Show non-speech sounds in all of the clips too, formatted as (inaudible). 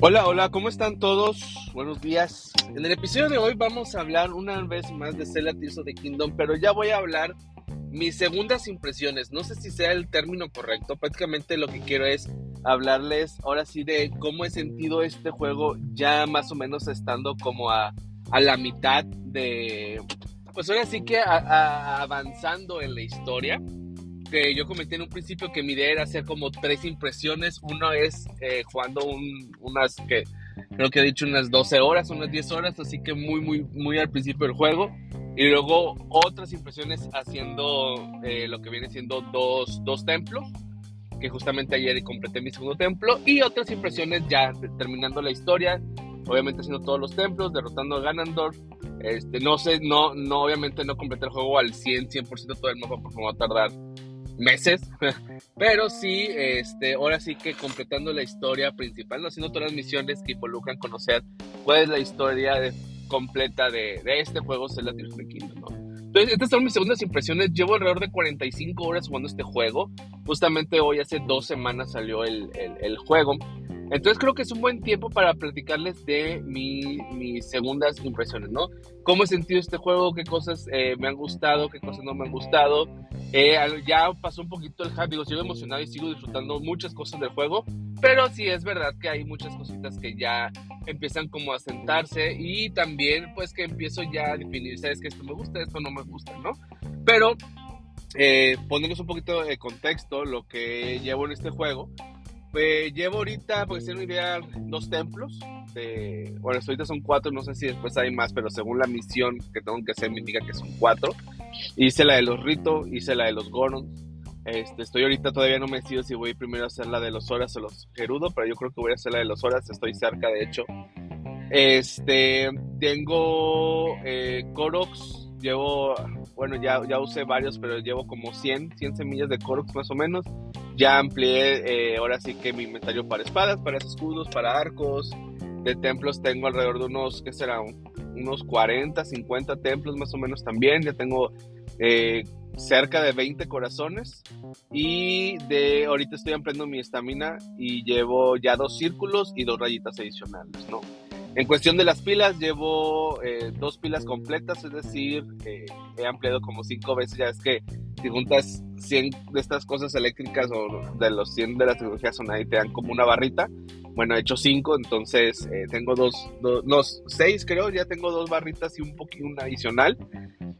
Hola, hola, ¿cómo están todos? Buenos días. En el episodio de hoy vamos a hablar una vez más de Zelda Tears of the Kingdom, pero ya voy a hablar mis segundas impresiones. No sé si sea el término correcto, prácticamente lo que quiero es hablarles ahora sí de cómo he sentido este juego ya más o menos estando como a, a la mitad de... Pues ahora sí que avanzando en la historia que yo comenté en un principio que mi idea era hacer como tres impresiones. Uno es eh, jugando unas que creo que he dicho unas 12 horas, unas 10 horas, así que muy, muy, muy al principio del juego. Y luego otras impresiones haciendo eh, lo que viene siendo dos, dos templos, que justamente ayer completé mi segundo templo. Y otras impresiones ya terminando la historia, obviamente haciendo todos los templos, derrotando a Ganondorf. Este, no sé, no, no, obviamente no completé el juego al 100, 100% todo el mapa porque me va a tardar meses, (laughs) pero sí, este, ahora sí que completando la historia principal, no haciendo todas las misiones que involucran conocer cuál es la historia completa de, de, este juego, Zelda Tears of the Kingdom, ¿no? Entonces, estas son mis segundas impresiones. Llevo alrededor de 45 horas jugando este juego. Justamente hoy, hace dos semanas, salió el, el juego. Entonces creo que es un buen tiempo para platicarles de mi, mis segundas impresiones, ¿no? ¿Cómo he sentido este juego? ¿Qué cosas eh, me han gustado? ¿Qué cosas no me han gustado? Eh, ya pasó un poquito el hype, digo, sigo emocionado y sigo disfrutando muchas cosas del juego, pero sí es verdad que hay muchas cositas que ya empiezan como a sentarse y también pues que empiezo ya a definir, sabes que esto me gusta, esto no me gusta, ¿no? Pero eh, un poquito de contexto lo que llevo en este juego. Pues llevo ahorita, porque ser una idea, dos templos. De, bueno, ahorita son cuatro, no sé si después hay más, pero según la misión que tengo que hacer me indica que son cuatro. Hice la de los Rito, hice la de los Gorons. Este, estoy ahorita todavía no me decido si voy primero a hacer la de los Horas o los Gerudo, pero yo creo que voy a hacer la de los Horas, estoy cerca de hecho. Este, tengo eh, llevo, bueno, ya, ya usé varios, pero llevo como 100, 100 semillas de Koroks más o menos. Ya amplié, eh, ahora sí que mi inventario para espadas, para escudos, para arcos. De templos tengo alrededor de unos, ¿qué será? Unos 40, 50 templos más o menos también. Ya tengo eh, cerca de 20 corazones. Y de ahorita estoy ampliando mi estamina y llevo ya dos círculos y dos rayitas adicionales, ¿no? En cuestión de las pilas, llevo eh, dos pilas completas, es decir, he ampliado como cinco veces. Ya es que si juntas 100 de estas cosas eléctricas o de los 100 de la tecnología Sonai te dan como una barrita. Bueno, he hecho 5, entonces eh, tengo dos, dos, no, 6 creo, ya tengo dos barritas y un poquito una adicional.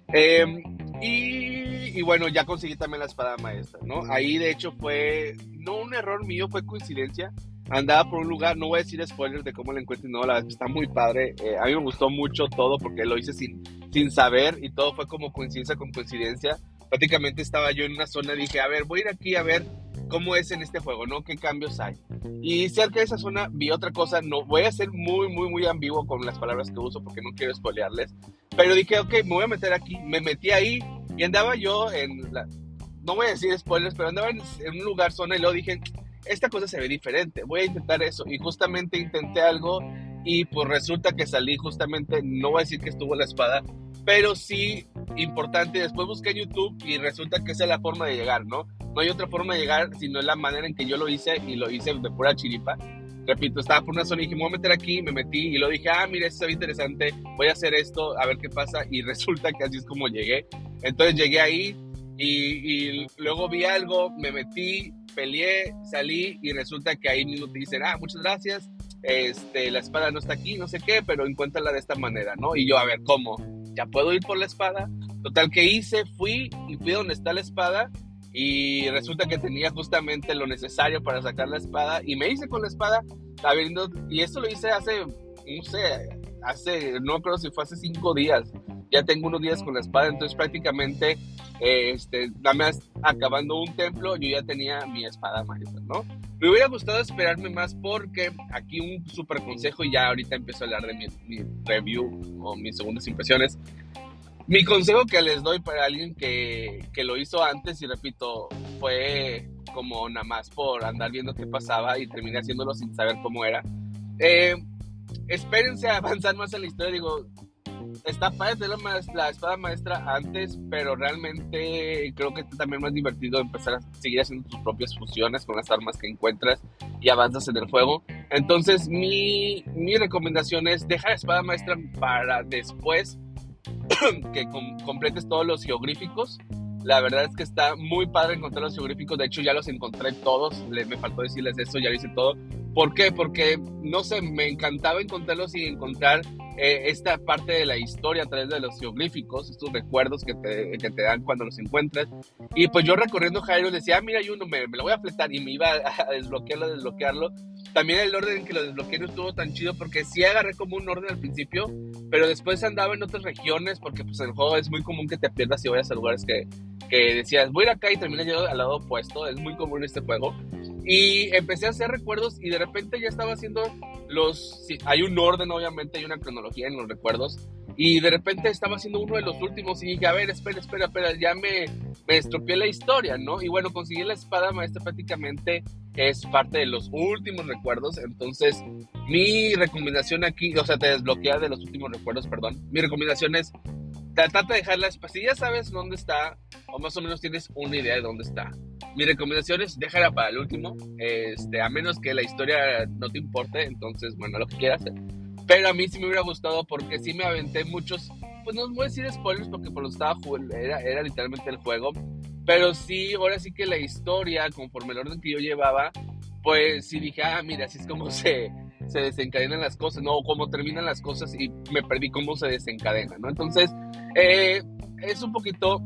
Em, y, y, bueno, ya conseguí también la espada maestra, ¿no? Ahí de hecho fue, no un error mío, fue coincidencia. Andaba por un lugar, no voy a decir spoilers de cómo la encuentro, no, la verdad está muy padre. Eh, a mí me gustó mucho todo porque lo hice sin, sin saber y todo fue como coincidencia con coincidencia prácticamente estaba yo en una zona, dije, a ver, voy a ir aquí a ver cómo es en este juego, ¿no? ¿Qué cambios hay? Y cerca de esa zona vi otra cosa, no, voy a ser muy, muy, muy ambiguo con las palabras que uso porque no quiero spoilearles, pero dije, ok, me voy a meter aquí, me metí ahí y andaba yo en la, no voy a decir spoilers, pero andaba en, un lugar, zona y luego dije, esta cosa se ve diferente, voy a intentar eso y justamente intenté algo y pues resulta que salí justamente, no voy a decir que estuvo la espada, pero sí importante. Después busqué YouTube y resulta que esa es la forma de llegar, ¿no? No hay otra forma de llegar sino la manera en que yo lo hice y lo hice de pura chiripa. Repito, estaba por una zona y dije, me voy a meter aquí, me metí y lo dije, ah, mira, esto está interesante, voy a hacer esto, a ver qué pasa. Y (laughs) resulta que así es como llegué. Entonces llegué ahí y, y luego vi algo, me metí, peleé, salí y resulta que ahí mismo te dicen, ah, muchas gracias, este, la espada no está aquí, no sé qué, pero encuéntrala de esta manera, ¿no? Y yo, a ver, ¿cómo? ¿Ya puedo ir por la espada? Total que hice, fui y fui donde está la espada y resulta que tenía justamente lo necesario para sacar la espada y me hice con la espada, y esto lo hice hace, no sé, hace, no creo si fue hace cinco días, ya tengo unos días con la espada, entonces prácticamente, eh, este, dame acabando un templo, yo ya tenía mi espada maestra, ¿no? Me hubiera gustado esperarme más porque aquí un super consejo y ya ahorita empiezo a hablar de mi, mi review o mis segundas impresiones. Mi consejo que les doy para alguien que, que lo hizo antes y repito, fue como nada más por andar viendo qué pasaba y terminé haciéndolo sin saber cómo era. Eh, espérense a avanzar más en la historia. Digo, está padre la, la, espada maestra antes, pero realmente creo que está también más divertido empezar a seguir haciendo tus propias fusiones con las armas que encuentras y avanzas en el juego. Entonces, mi, mi recomendación es dejar la espada maestra para después (coughs) que completes todos los geográficos. La verdad es que está muy padre encontrar los geográficos. De hecho, ya los encontré todos. me faltó decirles eso, ya lo hice todo. ¿Por qué? Porque, no sé, me encantaba encontrarlos y encontrar eh, esta parte de la historia a través de los geográficos, estos recuerdos que te, que te dan cuando los encuentras. Y pues yo recorriendo Jairo decía, ah, mira, hay uno, me, me, lo voy a fletar y me iba a desbloquearlo, a desbloquearlo. Tambié el orden en que lo desbloqueé no estuvo tan chido porque sí agarré como un orden al principio, pero después andaba en otras regiones porque pues el juego es muy común que te pierdas y vayas a lugares que, que decías, voy a ir acá y terminas yendo al lado opuesto, es muy común este juego. Y empecé a hacer recuerdos y de repente ya estaba haciendo los... hay un orden, obviamente, hay una cronología en los recuerdos. Y de repente estaba haciendo uno de los últimos y dije, a ver, espera, espera, espera, ya me, me estropeé la historia, ¿no? Y bueno, conseguí la espada maestra prácticamente es parte de los últimos recuerdos. Entonces, mi recomendación aquí, o sea, te desbloquea de los últimos recuerdos, perdón. Mi recomendación es trata de dejarlas, si ya sabes dónde está, o más o menos tienes una idea de dónde está. Mi recomendación es déjala para el último, este, a menos que la historia no te importe, entonces, bueno, lo que quieras. Pero a mí sí me hubiera gustado porque sí me aventé muchos, pues no voy a decir spoilers porque por lo estaba era, era literalmente el juego, pero sí, ahora sí que la historia, conforme el orden que yo llevaba, pues sí dije, ah, mira, así es como (laughs) se, se desencadenan las cosas, ¿no? O cómo terminan las cosas y me perdí cómo se desencadena, ¿no? Entonces, eh, es un poquito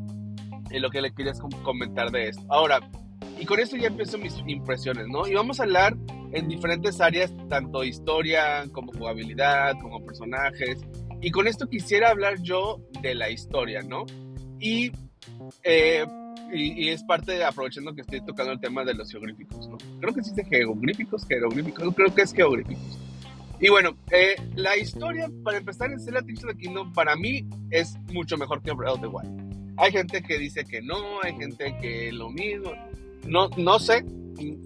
lo que le quería comentar de esto. Ahora, y con esto ya empiezo mis impresiones, ¿no? Y vamos a hablar en diferentes áreas, tanto historia como jugabilidad, como personajes. Y con esto quisiera hablar yo de la historia, ¿no? Y eh, y, es parte de aprovechando que estoy tocando el tema de los geográficos, ¿no? Creo que sí geográficos, jeroglíficos, creo que es geográficos. Y bueno, eh, la historia, para empezar en Zelda Tears of the Kingdom, para mí es mucho mejor que Breath of the Wild. Hay gente que dice que no, hay gente que lo mismo. No, no sé.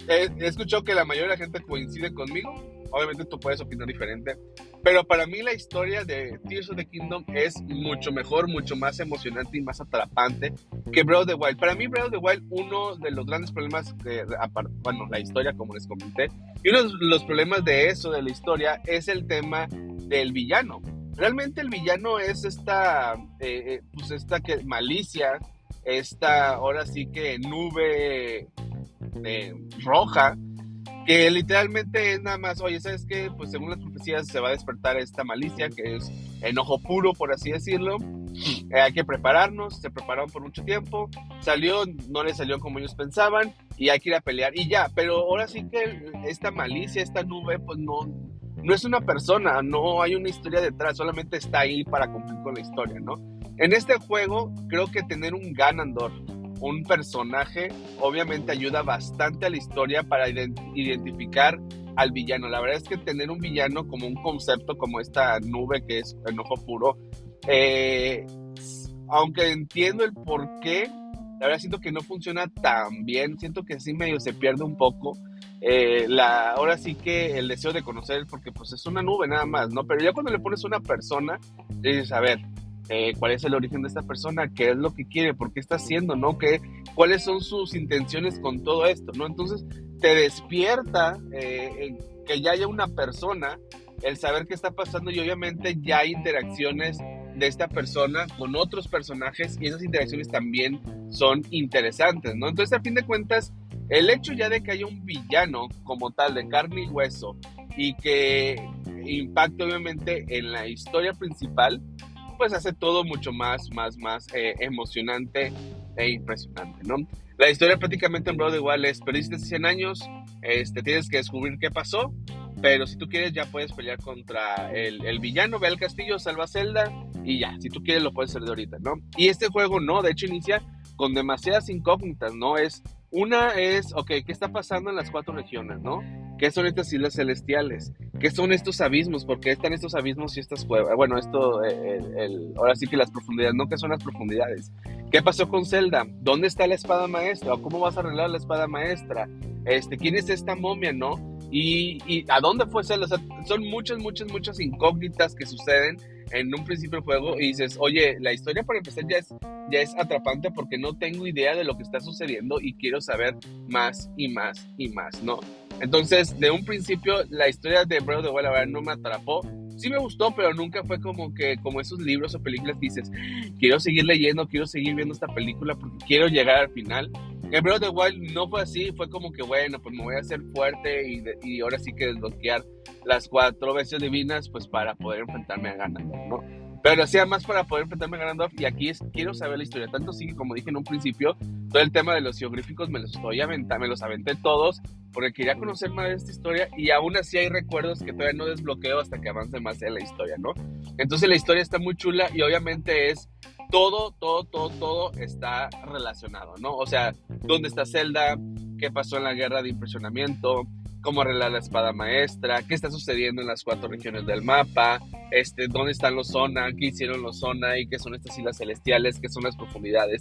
He, he escuchado que la mayoría de la gente coincide conmigo Obviamente tú puedes opinar diferente, pero para mí la historia de Tears of the Kingdom es mucho mejor, mucho más emocionante y más atrapante que Breath of the Wild. Para mí Breath of the Wild, uno de los grandes problemas, que, bueno, la historia como les comenté, y uno de los problemas de eso, de la historia, es el tema del villano. Realmente el villano es esta, eh, eh, pues esta que, malicia, esta, ahora sí que nube eh, roja, que literalmente es nada más, oye, ¿sabes qué? Pues según las profecías se va a despertar esta malicia, que es enojo puro, por así decirlo. Eh, hay que prepararnos, se prepararon por mucho tiempo, salió, no le salió como ellos pensaban, y hay que ir a pelear, y ya, pero ahora sí que esta malicia, esta nube, pues no, no es una persona, no hay una historia detrás, solamente está ahí para cumplir con la historia, ¿no? En este juego, creo que tener un Ganondorf un personaje, obviamente ayuda bastante a la historia para identificar al villano. La verdad es que tener un villano como un concepto, como esta nube que es enojo puro, eh, aunque entiendo el por qué, la verdad siento que no funciona tan bien, siento que sí medio se pierde un poco. Eh, la, ahora sí que el deseo de conocer, porque pues es una nube nada más, ¿no? Pero ya cuando le pones una persona, dices, a ver, eh, cuál es el origen de esta persona, qué es lo que quiere, por qué está haciendo, ¿no? ¿Qué, cuáles son sus intenciones con todo esto, ¿no? Entonces te despierta eh, que ya haya una persona, el saber qué está pasando y obviamente ya hay interacciones de esta persona con otros personajes y esas interacciones también son interesantes, ¿no? Entonces a fin de cuentas, el hecho ya de que haya un villano como tal de carne y hueso y que impacte obviamente en la historia principal, pues hace todo mucho más, más, más eh, emocionante e impresionante, ¿no? La historia prácticamente en Broadway igual es, perdiste 100 años, este, tienes que descubrir qué pasó, pero si tú quieres ya puedes pelear contra el, el villano, ve al castillo, salva Zelda y ya, si tú quieres lo puedes hacer de ahorita, ¿no? Y este juego no, de hecho inicia con demasiadas incógnitas, ¿no? Es, una es, ok, ¿qué está pasando en las cuatro regiones, ¿no? ¿Qué son estas islas celestiales? ¿Qué son estos abismos? ¿Por qué están estos abismos y estas cuevas? Bueno, esto, eh, el, ahora sí que las profundidades, ¿no? ¿Qué son las profundidades? ¿Qué pasó con Zelda? ¿Dónde está la espada maestra? ¿O cómo vas a arreglar la espada maestra? Este, ¿Quién es esta momia, no? ¿Y, y a dónde fue Zelda? son muchas, muchas, muchas incógnitas que suceden en un principio del juego y dices, oye, la historia para empezar ya es, ya es atrapante porque no tengo idea de lo que está sucediendo y quiero saber más y más y más, ¿no? Entonces, de un principio, la historia de Breath of the Wild, no me atrapó. Sí me gustó, pero nunca fue como que, como esos libros o películas que dices, quiero seguir leyendo, quiero seguir viendo esta película porque quiero llegar al final. En Breath of Wild no fue así, fue como que, bueno, pues me voy a hacer fuerte y, y ahora sí que desbloquear las cuatro veces divinas, pues para poder enfrentarme a Ganondorf, ¿no? Pero hacía más para poder enfrentarme a Ganondorf y aquí es, quiero saber la historia. Tanto sí, como dije en un principio, todo el tema de los geográficos me los estoy aventando, me los aventé todos porque quería conocer más de esta historia y aún así hay recuerdos que todavía no desbloqueo hasta que avance más en la historia, ¿no? Entonces la historia está muy chula y obviamente es todo, todo, todo, todo está relacionado, ¿no? O sea, ¿dónde está Zelda? ¿Qué pasó en la guerra de impresionamiento? cómo arreglar la espada maestra, qué está sucediendo en las cuatro regiones del mapa, este, dónde están los zona, qué hicieron los zona y qué son estas islas celestiales, qué son las profundidades.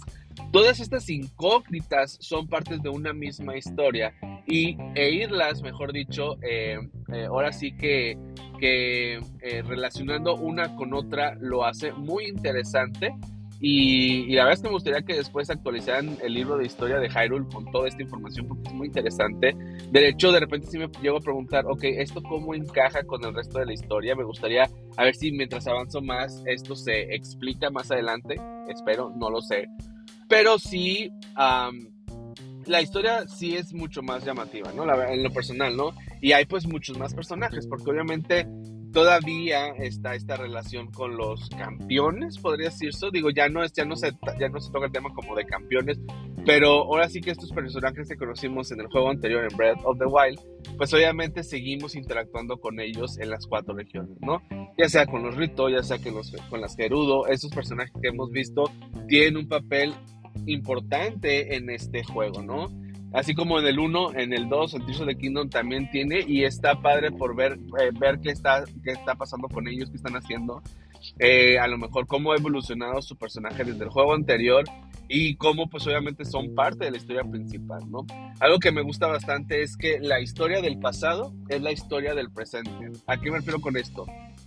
Todas estas incógnitas son partes de una misma historia y e irlas, mejor dicho, eh, eh, ahora sí que, que eh, relacionando una con otra lo hace muy interesante y, la verdad es que me gustaría que después actualizaran el libro de historia de Hyrule con toda esta información porque es muy interesante. De hecho, de repente sí me llego a preguntar, ok, ¿esto cómo encaja con el resto de la historia? Me gustaría a ver si mientras avanzo más esto se explica más adelante. Espero, no lo sé. Pero sí, la historia sí es mucho más llamativa, ¿no? en lo personal, ¿no? Y hay pues muchos más personajes porque obviamente todavía está esta relación con los campeones, podría decirse. Digo, ya no, es, ya, no se, ya no se toca el tema como de campeones, pero ahora sí que estos personajes que conocimos en el juego anterior, en Breath of the Wild, pues obviamente seguimos interactuando con ellos en las cuatro regiones, ¿no? Ya sea con los Rito, ya sea que los, con las Gerudo, esos personajes que hemos visto tienen un papel importante en este juego, ¿no? Así como en el 1, en el 2, el Tears de Kingdom también tiene y está padre por ver, eh, ver qué, está, qué está pasando con ellos, qué están haciendo. Eh, a lo mejor cómo ha evolucionado su personaje desde el juego anterior y cómo pues obviamente son parte de la historia principal, ¿no? Algo que me gusta bastante es que la historia del pasado es la historia del presente. ¿A qué me refiero con esto?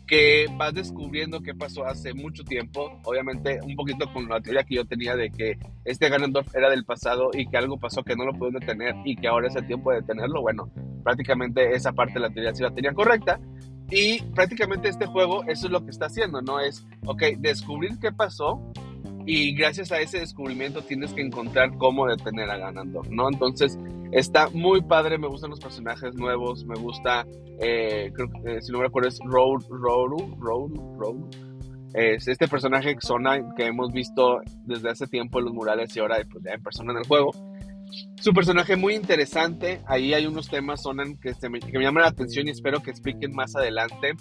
Que vas descubriendo qué pasó hace mucho tiempo, obviamente un poquito con la teoría que yo tenía de que este Ganondorf era del pasado y que algo pasó que no lo pueden detener y que ahora es el tiempo de detenerlo, bueno, prácticamente esa parte de la teoría sí la tenía correcta y prácticamente este juego eso es lo que está haciendo, ¿no? Es, ok, descubrir qué pasó y gracias a ese descubrimiento tienes que encontrar cómo detener a Ganondorf, ¿no? Entonces está muy padre, me gustan los personajes nuevos, me gusta, eh, creo eh, si no me acuerdo es Roru, Roru, Roru, Roru. Es este personaje Xona que hemos visto desde hace tiempo en los murales y ahora pues, ya en persona en el juego. Su personaje muy interesante, ahí hay unos temas que, me, que me llaman la atención y espero que expliquen más adelante.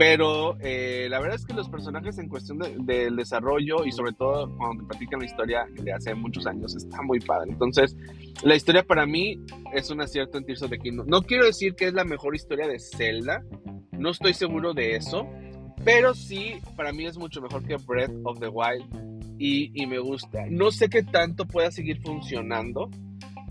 Pero eh, la verdad es que los personajes en cuestión del desarrollo y sobre todo cuando te platican la historia de hace muchos años está muy padre. Entonces, la historia para mí es un acierto en Tears of the Kingdom. No quiero decir que es la mejor historia de Zelda, no estoy seguro de eso, pero sí, para mí es mucho mejor que Breath of the Wild y, y me gusta. No sé qué tanto pueda seguir funcionando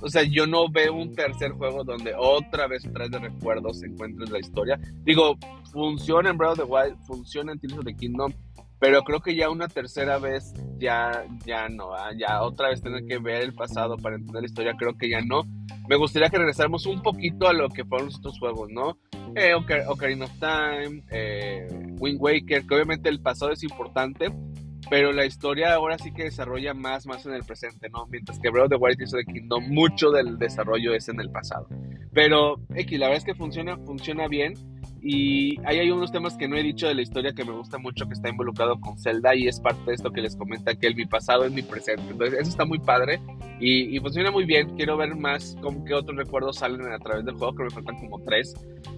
o sea, yo no veo un tercer juego donde otra vez otra vez de recuerdos se encuentre la historia. Digo, funciona en Breath of the Wild, funciona en Tears of the Kingdom, pero creo que ya una tercera vez ya, ya no, ¿ah? ya otra vez tener que ver el pasado para entender la historia, creo que ya no. Me gustaría que regresáramos un poquito a lo que fueron los otros juegos, ¿no? Eh, Ocarina of Time, eh, Wind Waker, que obviamente el pasado es importante, pero la historia ahora sí que desarrolla más, más en el presente, ¿no? Mientras que Breath of the Wild y the Kingdom, mucho del desarrollo es en el pasado. Pero, X, la verdad es que funciona, funciona bien. Y ahí hay unos temas que no he dicho de la historia que me gusta mucho, que está involucrado con Zelda y es parte de esto que les comenta que el mi pasado es mi presente. Entonces, eso está muy padre y, funciona muy bien. Quiero ver más cómo que otros recuerdos salen a través del juego, que me faltan como tres.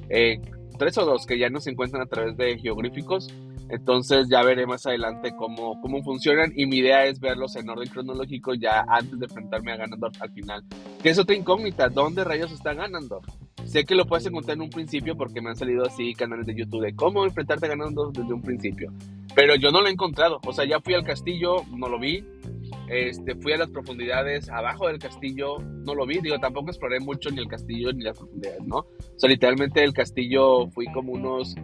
Eh, tres o dos que ya no se encuentran a través de geográficos. Entonces ya veré más adelante cómo, cómo funcionan y mi idea es verlos en orden cronológico ya antes de enfrentarme a Ganondorf al final. Que es otra incógnita, ¿dónde rayos está Ganondorf? Sé que lo puedes encontrar en un principio porque me han salido así canales de YouTube de cómo enfrentarte a Ganondorf desde un principio. Pero yo no lo he encontrado, o sea, ya fui al castillo, no lo vi. Este, fui a las profundidades abajo del castillo, no lo vi, digo, tampoco exploré mucho ni el castillo ni las profundidades, ¿no? O sea, literalmente el castillo fui como unos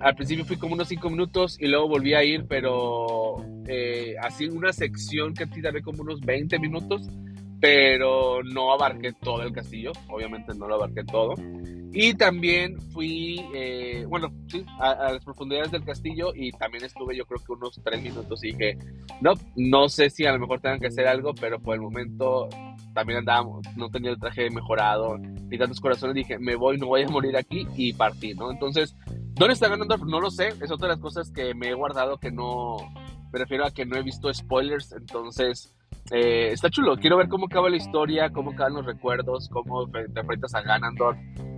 al principio fui como unos 5 minutos y luego volví a ir, pero eh, así una sección que ti ve como unos 20 minutos, pero no abarqué todo el castillo, obviamente no lo abarqué todo. Y también fui, eh, bueno, sí, a, las profundidades del castillo y también estuve yo creo que unos tres minutos y dije, no, no sé si a lo mejor tengan que hacer algo, pero por el momento también andaba, no tenía el traje mejorado ni tantos corazones, dije, me voy, no voy a morir aquí y partí, ¿no? Entonces, ¿dónde está ganando? No lo sé, es otra de las cosas que me he guardado que no, me refiero a que no he visto spoilers, entonces... Eh, está chulo, quiero ver cómo acaba la historia, cómo acaban los recuerdos, cómo te enfrentas a Ganondorf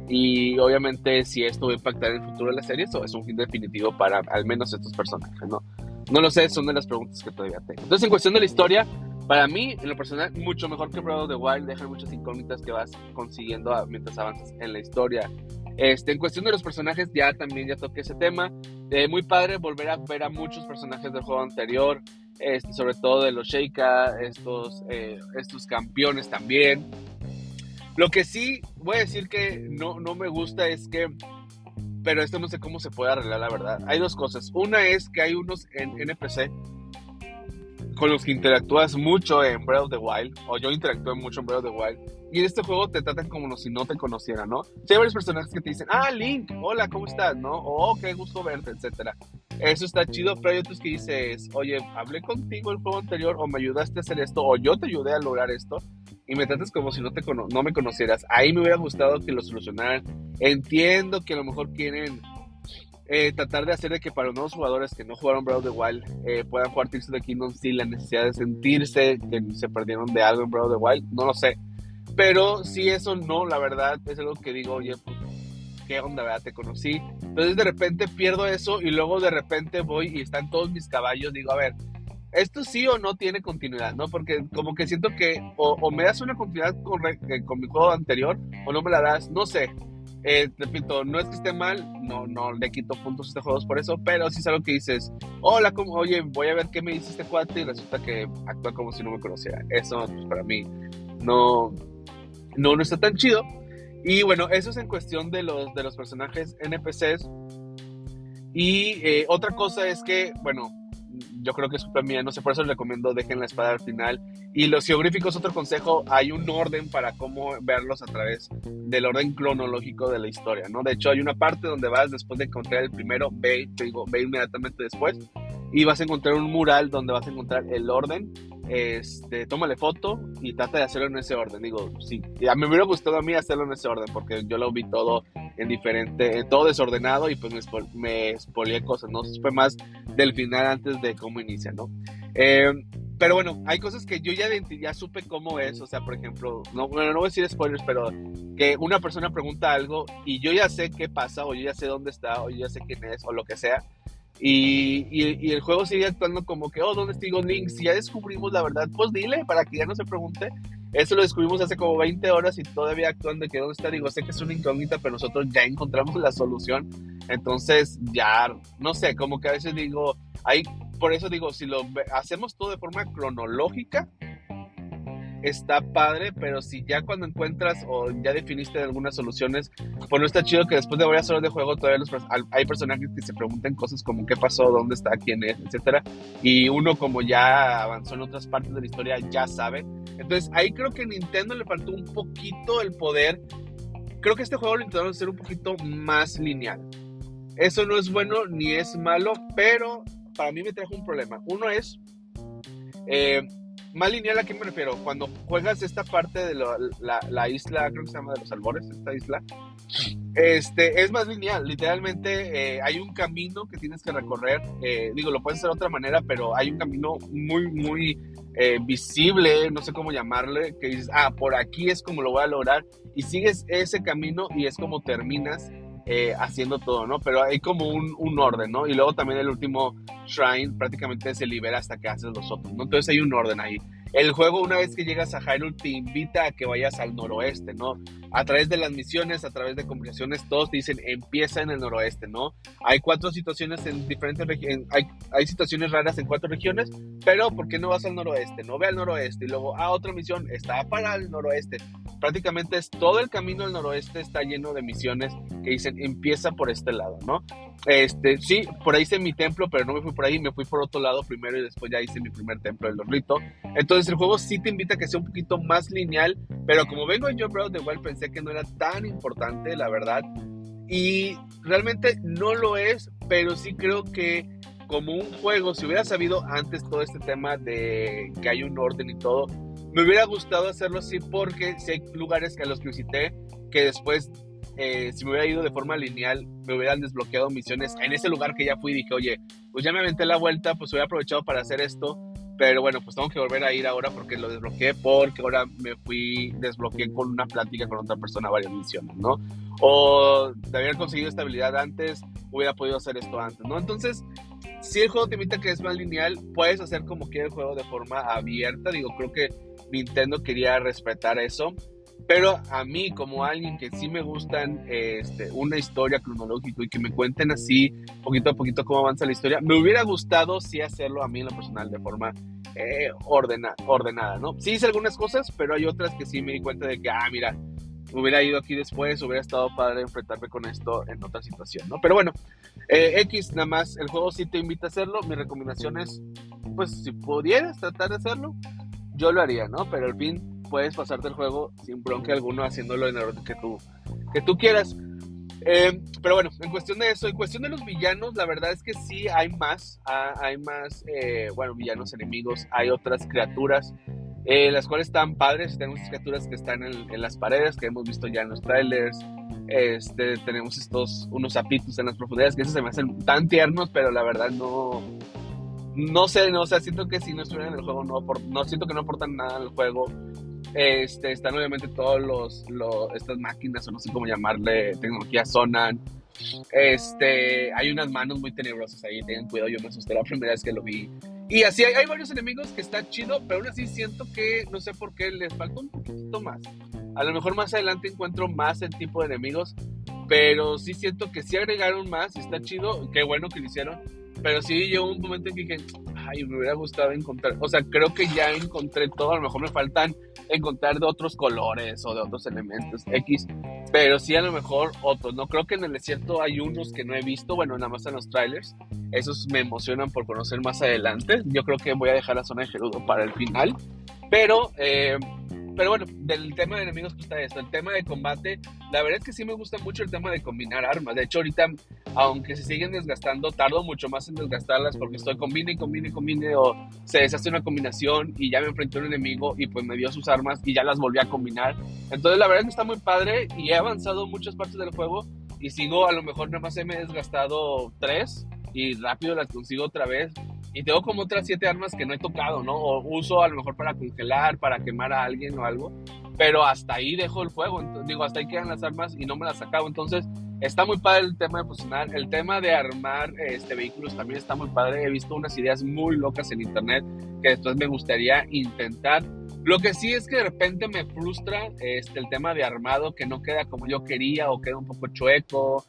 y obviamente si esto va a impactar en el futuro de la serie, eso es un fin definitivo para al menos estos personajes, ¿no? No lo sé, son de las preguntas que todavía tengo. Entonces, en cuestión de la historia, para mí, en lo personal, mucho mejor que Breath of the Wild, dejan muchas incógnitas que vas consiguiendo mientras avanzas en la historia. Este, en cuestión de los personajes, ya también ya toqué ese tema. Eh, muy padre volver a ver a muchos personajes del juego anterior, este, sobre todo de los Sheikah, estos, eh, estos campeones también. Lo que sí voy a decir que no, no me gusta es que, pero esto no sé cómo se puede arreglar, la verdad. Hay dos cosas. Una es que hay unos en NPC con los que interactúas mucho en Breath of the Wild, o yo interactúo mucho en Breath of the Wild, y en este juego te tratan como si no te conocieran, ¿no? Si hay varios personajes que te dicen, ah, Link, hola, ¿cómo estás? ¿No? O, oh, qué gusto verte, etcétera. Eso está chido, pero hay otros que dices, oye, hablé contigo el juego anterior, o me ayudaste a hacer esto, o yo te ayudé a lograr esto, y me tratas como si no, te no me conocieras. Ahí me hubiera gustado que lo solucionaran. Entiendo que a lo mejor quieren eh, tratar de hacer de que para los nuevos jugadores que no jugaron Breath of Wild eh, puedan jugar Tears of the Kingdom sin la necesidad de sentirse que se perdieron de algo en Breath of Wild. No lo sé. Pero si eso no, la verdad, es algo que digo, oye, pues, ¿qué onda, verdad? Te conocí. Entonces de repente pierdo eso y luego de repente voy y están todos mis caballos. Digo, a ver, esto sí o no tiene continuidad, ¿no? Porque como que siento que o, me das una continuidad con, eh, con, mi juego anterior o no me la das, no sé. Eh, repito, no es que esté mal, no, no le quito puntos a este juego por eso, pero sí es algo que dices, hola, como, oye, voy a ver qué me dice este cuate y resulta que actúa como si no me conociera. Eso, pues, para mí, no, no, no está tan chido. Y bueno, eso es en cuestión de los, de los personajes NPCs. Y eh, otra cosa es que, bueno, yo creo que es culpa mía, no sé, por eso les recomiendo dejen la espada al final. Y los geográficos, otro consejo, hay un orden para cómo verlos a través del orden cronológico de la historia, ¿no? De hecho, hay una parte donde vas después de encontrar el primero, ve, te digo, ve inmediatamente después, y vas a encontrar un mural donde vas a encontrar el orden este, tómale foto y trata de hacerlo en ese orden. Digo, sí, me hubiera gustado a mí hacerlo en ese orden porque yo lo vi todo en diferente, todo desordenado y pues me, expolié cosas, ¿no? Fue más del final antes de cómo inicia, ¿no? Eh, pero bueno, hay cosas que yo ya, ya supe cómo es, o sea, por ejemplo, no, bueno, no voy a decir spoilers, pero que una persona pregunta algo y yo ya sé qué pasa, o yo ya sé dónde está, o yo ya sé quién es, o lo que sea, y, y, el juego sigue actuando como que, oh, ¿dónde está Link? Si ya descubrimos la verdad, pues dile para que ya no se pregunte. Eso lo descubrimos hace como 20 horas y todavía actúan de que dónde está. Digo, sé que es una incógnita, pero nosotros ya encontramos la solución. Entonces, ya, no sé, como que a veces digo, ahí, por eso digo, si lo hacemos todo de forma cronológica, está padre, pero si ya cuando encuentras o ya definiste algunas soluciones, pues no está chido que después de varias horas de juego todavía hay personajes que se pregunten cosas como qué pasó, dónde está, quién es, etcétera, y uno como ya avanzó en otras partes de la historia ya sabe. Entonces ahí creo que Nintendo le faltó un poquito el poder. Creo que este juego lo intentaron hacer un poquito más lineal. Eso no es bueno ni es malo, pero para mí me trajo un problema. Uno es eh, más lineal a qué me refiero? Cuando juegas esta parte de la, isla, creo que se llama de los albores, esta isla, este, es más lineal. Literalmente eh, hay un camino que tienes que recorrer. Eh, digo, lo puedes hacer de otra manera, pero hay un camino muy, muy eh, visible, no sé cómo llamarle, que dices, ah, por aquí es como lo voy a lograr. Y sigues ese camino y es como terminas eh, haciendo todo, ¿no? Pero hay como un, un, orden, ¿no? Y luego también el último shrine prácticamente se libera hasta que haces los otros, ¿no? Entonces hay un orden ahí. El juego, una vez que llegas a Hyrule, te invita a que vayas al noroeste, ¿no? A través de las misiones, a través de comunicaciones, todos te dicen empieza en el noroeste, ¿no? Hay cuatro situaciones en diferentes regiones, hay, hay situaciones raras en cuatro regiones, pero ¿por qué no vas al noroeste? No ve al noroeste y luego ah, otra misión, está para el noroeste. Prácticamente es todo el camino al noroeste está lleno de misiones que dicen empieza por este lado, ¿no? Este, sí, por ahí hice mi templo, pero no me fui por ahí, me fui por otro lado primero y después ya hice mi primer templo del Dorrito. Entonces, El juego sí te invita a que sea un poquito más lineal, pero como vengo Breath of the Wild pensé que no era tan importante, la verdad. Y realmente no lo es, pero sí creo que como un juego, si hubiera sabido antes todo este tema de que hay un orden y todo, me hubiera gustado hacerlo así porque si hay lugares que a los que visité que después, eh, si me hubiera ido de forma lineal, me hubieran desbloqueado misiones en ese lugar que ya fui y dije, oye, pues ya me aventé la vuelta, pues hubiera aprovechado para hacer esto pero bueno, pues tengo que volver a ir ahora porque lo desbloqueé, porque ahora me fui, desbloqueé con una plática con otra persona varias misiones, ¿no? O de haber conseguido estabilidad antes, hubiera podido hacer esto antes, ¿no? Entonces, si el juego te invita que es más lineal, puedes hacer como quieras el juego de forma abierta. Digo, creo que Nintendo quería respetar eso. Pero a mí, como alguien que sí me gustan este, una historia cronológica y que me cuenten así, poquito a poquito, cómo avanza la historia, me hubiera gustado sí hacerlo a mí en lo personal de forma eh, ordenada, ¿no? Sí hice algunas cosas, pero hay otras que sí me di cuenta de que, ah, mira, hubiera ido aquí después, hubiera estado padre enfrentarme con esto en otra situación, ¿no? Pero bueno, eh, X nada más, el juego sí te invita a hacerlo, mi recomendación es, pues si pudieras tratar de hacerlo, yo lo haría, ¿no? Pero al fin puedes pasarte el juego sin bronca alguno haciéndolo en el orden que tú, que tú quieras. Eh, pero bueno, en cuestión de eso, en cuestión de los villanos, la verdad es que sí hay más, ah, hay más, eh, bueno, villanos enemigos, hay otras criaturas, eh, las cuales están padres, tenemos criaturas que están en, las paredes, que hemos visto ya en los trailers, este, tenemos estos, unos zapitos en las profundidades, que esos se me hacen tan tiernos, pero la verdad no, no sé, no, o sea, siento que si no estuvieran en el juego, no, no siento que no aportan nada al juego, este, están obviamente todos los, estas máquinas, o no sé cómo llamarle, tecnología sonan. Este, hay unas manos muy tenebrosas ahí, tengan cuidado, yo me asusté la primera vez que lo vi. Y así hay, varios enemigos que están chido, pero aún así siento que no sé por qué les falta un poquito más. A lo mejor más adelante encuentro más el tipo de enemigos, pero sí siento que sí agregaron más está chido, qué bueno que lo hicieron. Pero sí llegó un momento en que dije, ay, me hubiera gustado encontrar, o sea, creo que ya encontré todo, a lo mejor me faltan encontrar de otros colores o de otros elementos X, pero sí a lo mejor otros, ¿no? Creo que en el desierto hay unos que no he visto, bueno, nada más en los trailers, esos me emocionan por conocer más adelante, yo creo que voy a dejar la zona de Gerudo para el final, pero... Eh, pero bueno, del tema de enemigos pues está esto. El tema de combate, la verdad es que sí me gusta mucho el tema de combinar armas. De hecho, ahorita, aunque se siguen desgastando, tardo mucho más en desgastarlas porque estoy combine, combine, combine o se deshace una combinación y ya me enfrenté a un enemigo y pues me dio sus armas y ya las volví a combinar. Entonces, la verdad es que está muy padre y he avanzado muchas partes del juego y sigo, a lo mejor nada más he me desgastado tres y rápido las consigo otra vez y tengo como otras siete armas que no he tocado, ¿no? O uso a lo mejor para congelar, para quemar a alguien o algo, pero hasta ahí dejo el juego, digo, hasta ahí quedan las armas y no me las acabo, entonces está muy padre el tema de fusionar, el tema de armar este vehículos también está muy padre, he visto unas ideas muy locas en internet que después me gustaría intentar lo que sí es que de repente me frustra este, el tema de armado que no queda como yo quería o queda un poco chueco,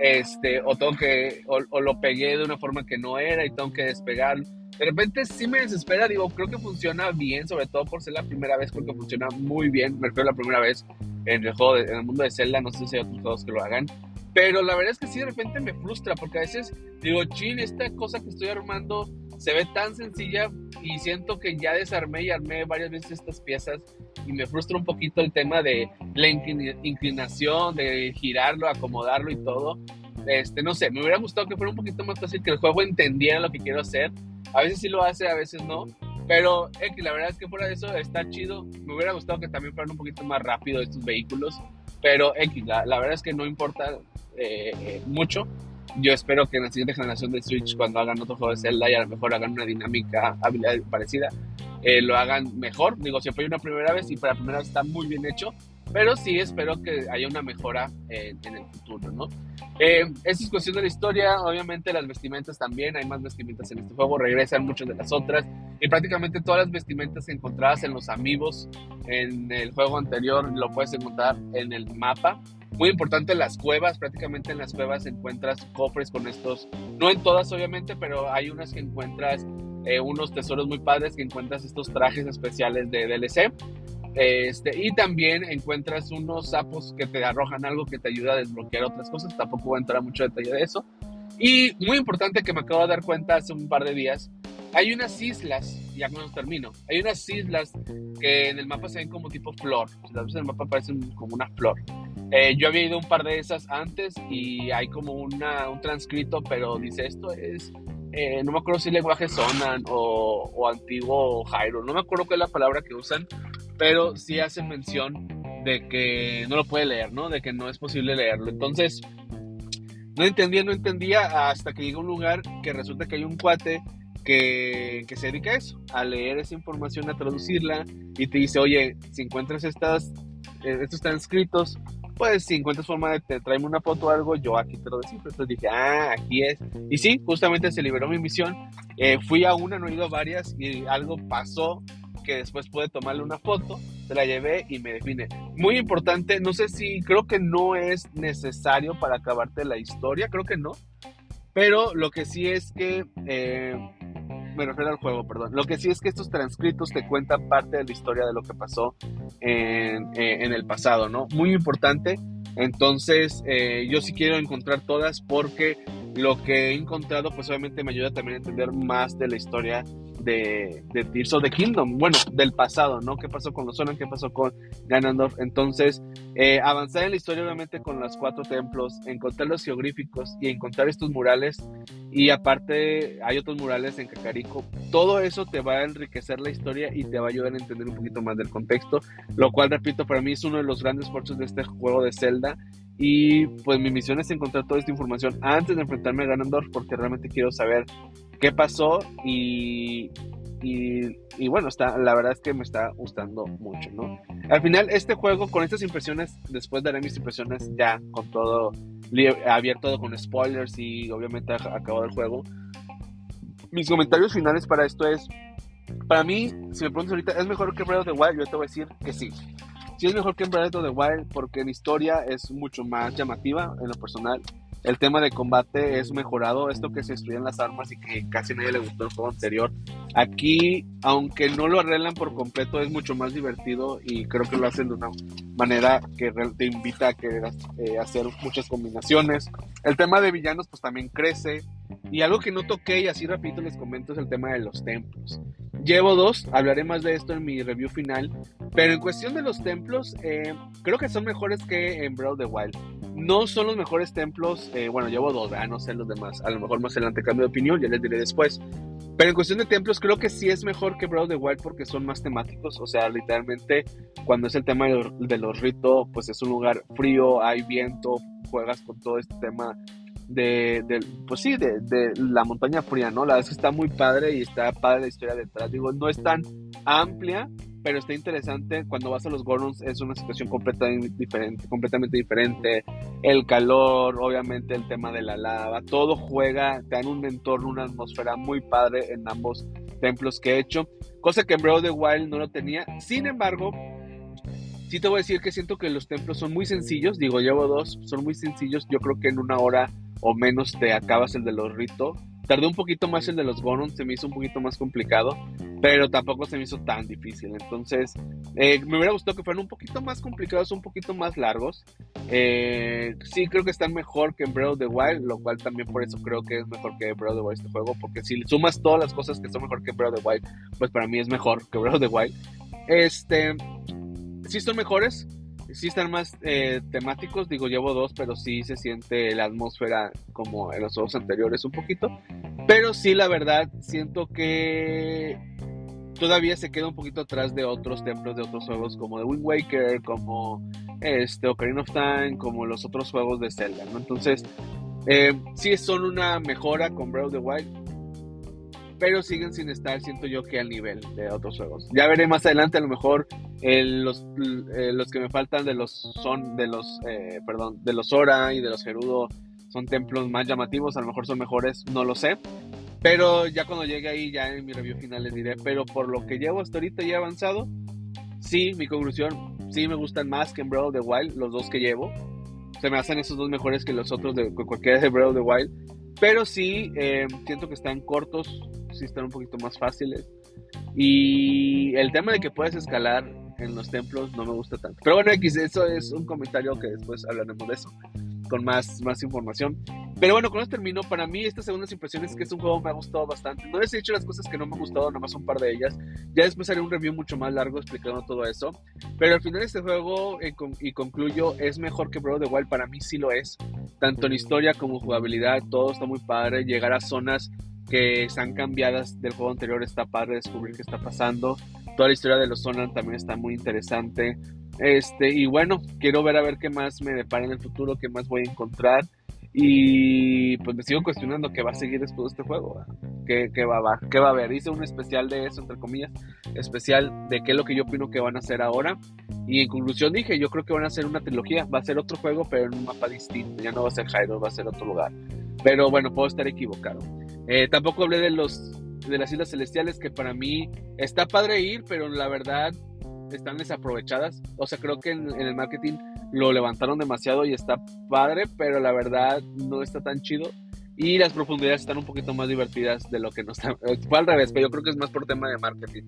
este, o tengo que, o, lo pegué de una forma que no era y tengo que despegar. De repente sí me desespera, digo, creo que funciona bien, sobre todo por ser la primera vez, creo que funciona muy bien, me refiero la primera vez en el juego, en el mundo de Zelda, no sé si hay otros juegos que lo hagan, pero la verdad es que sí de repente me frustra, porque a veces digo, chin, esta cosa que estoy armando se ve tan sencilla y siento que ya desarmé y armé varias veces estas piezas y me frustra un poquito el tema de la inclinación, de girarlo, acomodarlo y todo. Este, no sé, me hubiera gustado que fuera un poquito más fácil, que el juego entendiera lo que quiero hacer. A veces sí lo hace, a veces no. Pero X, la verdad es que fuera de eso está chido. Me hubiera gustado que también fueran un poquito más rápido estos vehículos. Pero X, la, la verdad es que no importa eh, eh, mucho yo espero que en la siguiente generación de Switch, cuando hagan otro juego de Zelda y a lo mejor hagan una dinámica, habilidad parecida, eh, lo hagan mejor. Digo, si fue una primera vez y para la primera vez está muy bien hecho, pero sí espero que haya una mejora en el futuro, ¿no? Eh, esa es cuestión de la historia, obviamente las vestimentas también, hay más vestimentas en este juego, regresan muchas de las otras y prácticamente todas las vestimentas encontradas en los amigos en el juego anterior lo puedes encontrar en el mapa muy importante las cuevas, prácticamente en las cuevas encuentras cofres con estos, no en todas obviamente, pero hay unas que encuentras eh, unos tesoros muy padres, que encuentras estos trajes especiales de DLC. Este, y también encuentras unos sapos que te arrojan algo que te ayuda a desbloquear otras cosas. Tampoco voy a entrar mucho detalle de eso. Y muy importante que me acabo de dar cuenta hace un par de días, hay unas islas, ya cuando termino, hay unas islas que en el mapa se ven como tipo flor. las ves en el mapa parecen como una flor. Eh, yo había ido un par de esas antes y hay como una, un transcrito, pero dice esto es, eh, no me acuerdo si lenguaje Sonan o, o antiguo Jairo, no me acuerdo qué es la palabra que usan, pero sí hacen mención de que no lo puede leer, ¿no? De que no es posible leerlo. Entonces, no entendía, no entendía hasta que llega un lugar que resulta que hay un cuate que, se dedica a eso, a leer esa información, a traducirla y te dice, oye, si encuentras estas, eh, estos transcritos, pues si encuentras forma de te, traerme una foto o algo, yo aquí te lo descifro. Entonces dije, ah, aquí es. Y sí, justamente se liberó mi misión. Eh, fui a una, no he ido a varias y algo pasó que después pude tomarle una foto, se la llevé y me define. Muy importante, no sé si, creo que no es necesario para acabarte la historia, creo que no, pero lo que sí es que, eh, me refiero al juego, perdón, lo que sí es que estos transcritos te cuentan parte de la historia de lo que pasó en, eh, el pasado, ¿no? Muy importante. Entonces, eh, yo sí quiero encontrar todas porque lo que he encontrado, pues obviamente me ayuda también a entender más de la historia de, de Tears of the Kingdom, bueno, del pasado, ¿no? ¿Qué pasó con los Sonan? ¿Qué pasó con Ganondorf? Entonces, eh, avanzar en la historia, obviamente, con los cuatro templos, encontrar los geográficos y encontrar estos murales, y aparte hay otros murales en Kakariko, todo eso te va a enriquecer la historia y te va a ayudar a entender un poquito más del contexto, lo cual, repito, para mí es uno de los grandes esfuerzos de este juego de Zelda. Y pues mi misión es encontrar toda esta información antes de enfrentarme a Ganondorf porque realmente quiero saber qué pasó y, y, bueno, está, la verdad es que me está gustando mucho, ¿no? Al final, este juego, con estas impresiones, después daré mis impresiones ya con todo abierto con spoilers y obviamente acabado el juego. Mis comentarios finales para esto es, para mí, si me preguntas ahorita, ¿es mejor que Breath of the Wild? Yo te voy a decir que sí. Sí es mejor que Breath of the Wild porque la historia es mucho más llamativa en lo personal el tema de combate es mejorado, esto que se destruyen las armas y que casi nadie le gustó el juego anterior. Aquí, aunque no lo arreglan por completo, es mucho más divertido y creo que lo hacen de una manera que te invita a querer eh, hacer muchas combinaciones. El tema de villanos pues también crece y algo que no toqué y así rapidito les comento es el tema de los templos. Llevo dos, hablaré más de esto en mi review final, pero en cuestión de los templos, eh, creo que son mejores que en Breath of the Wild. No son los mejores templos, eh, bueno, llevo dos, ah, no sé los demás, a lo mejor más adelante cambio de opinión, ya les diré después. Pero en cuestión de templos, creo que sí es mejor que Breath of the Wild porque son más temáticos, o sea, literalmente cuando es el tema de los ritos, pues es un lugar frío, hay viento, juegas con todo este tema de, pues sí, de, de, la montaña fría, ¿no? La verdad es que está muy padre y está padre la historia detrás. Digo, no es tan amplia, pero está interesante. Cuando vas a los Gorons es una situación completamente diferente, completamente diferente. El calor, obviamente el tema de la lava, todo juega, te dan un entorno, una atmósfera muy padre en ambos templos que he hecho, cosa que en Breath of the Wild no lo tenía. Sin embargo, sí te voy a decir que siento que los templos son muy sencillos, digo, llevo dos, son muy sencillos, yo creo que en una hora o menos te acabas el de los Rito Tardé un poquito más el de los Gorons, se me hizo un poquito más complicado, pero tampoco se me hizo tan difícil. Entonces, eh, me hubiera gustado que fueran un poquito más complicados, un poquito más largos. Eh, sí, creo que están mejor que en Breath of the Wild, lo cual también por eso creo que es mejor que Breath of the Wild este juego, porque si sumas todas las cosas que son mejor que Breath of the Wild, pues para mí es mejor que Breath of the Wild. Este, sí son mejores, sí están más eh, temáticos, digo, llevo dos, pero sí se siente la atmósfera como en los juegos anteriores un poquito. Pero sí, la verdad, siento que todavía se queda un poquito atrás de otros templos de otros juegos como The Wind Waker, como este Ocarina of Time, como los otros juegos de Zelda, ¿no? Entonces, eh, sí son una mejora con Breath of the Wild, pero siguen sin estar, siento yo, que al nivel de otros juegos. Ya veré más adelante, a lo mejor los, eh, los que me faltan de los son de los eh, perdón de los Sora y de los Gerudo son templos más llamativos, a lo mejor son mejores, no lo sé. Pero ya cuando llegue ahí, ya en mi review final les diré. Pero por lo que llevo hasta ahorita ya avanzado, sí, mi conclusión, sí me gustan más que en Breath of the Wild, los dos que llevo. Se me hacen esos dos mejores que los otros de cualquiera de Breath of the Wild. Pero sí, eh, siento que están cortos, sí están un poquito más fáciles. Y el tema de que puedes escalar en los templos no me gusta tanto. Pero bueno, X, eso es un comentario que después hablaremos de eso, con más, más información. Pero bueno, con esto termino. Para mí, estas segundas impresiones es que es un juego que me ha gustado bastante. No les he dicho las cosas que no me han gustado, nomás un par de ellas. Ya después haré un review mucho más largo explicando todo eso. Pero al final, este juego, eh, y concluyo, es mejor que Breath of the Wild. Para mí, sí lo es. Tanto en historia como jugabilidad, todo está muy padre. Llegar a zonas que están cambiadas del juego anterior está padre descubrir qué está pasando. Toda la historia de los Sonan también está muy interesante. Este, y bueno, quiero ver a ver qué más me depara en el futuro, qué más voy a encontrar. Y pues me sigo cuestionando qué va a seguir después de este juego. ¿Qué, qué, va, va, ¿Qué va a haber? Hice un especial de eso, entre comillas. Especial de qué es lo que yo opino que van a hacer ahora. Y en conclusión dije, yo creo que van a hacer una trilogía. Va a ser otro juego, pero en un mapa distinto. Ya no va a ser Hyrule, va a ser otro lugar. Pero bueno, puedo estar equivocado. Eh, tampoco hablé de los de las Islas Celestiales, que para mí está padre ir, pero la verdad están desaprovechadas. O sea, creo que en, el marketing lo levantaron demasiado y está padre, pero la verdad no está tan chido. Y las profundidades están un poquito más divertidas de lo que no están. Fue al revés, pero yo creo que es más por tema de marketing.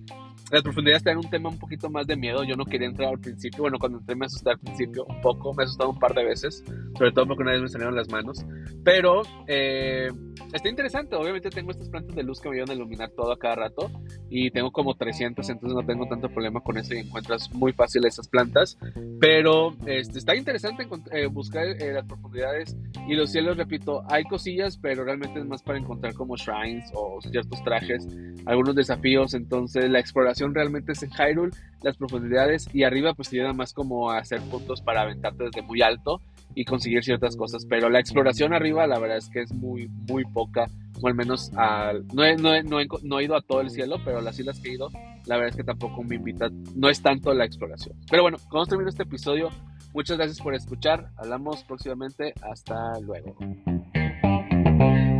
Las profundidades están un tema un poquito más de miedo. Yo no quería entrar al principio. Bueno, cuando entré me asusté al principio un poco. Me asustado un par de veces. Sobre todo porque una vez me salieron las manos. Pero eh, está interesante. Obviamente tengo estas plantas de luz que me ayudan a iluminar todo a cada rato. Y tengo como 300, entonces no tengo tanto problema con eso y encuentras muy fácil esas plantas. Pero este, está interesante eh, buscar eh, las profundidades. Y los cielos, repito, hay cosillas, pero realmente es más para encontrar como shrines o ciertos trajes, algunos desafíos. Entonces la exploración realmente es en Hyrule, las profundidades. Y arriba pues te ayuda más como a hacer puntos para aventarte desde muy alto y conseguir ciertas cosas. Pero la exploración arriba, la verdad es que es muy, muy poca. O al menos no, he, no, no, he, ido a todo el cielo, pero las islas que he ido, la verdad es que tampoco me invita. No es tanto la exploración. Pero bueno, como termino este episodio, muchas gracias por escuchar. Hablamos próximamente. Hasta luego. Thank you.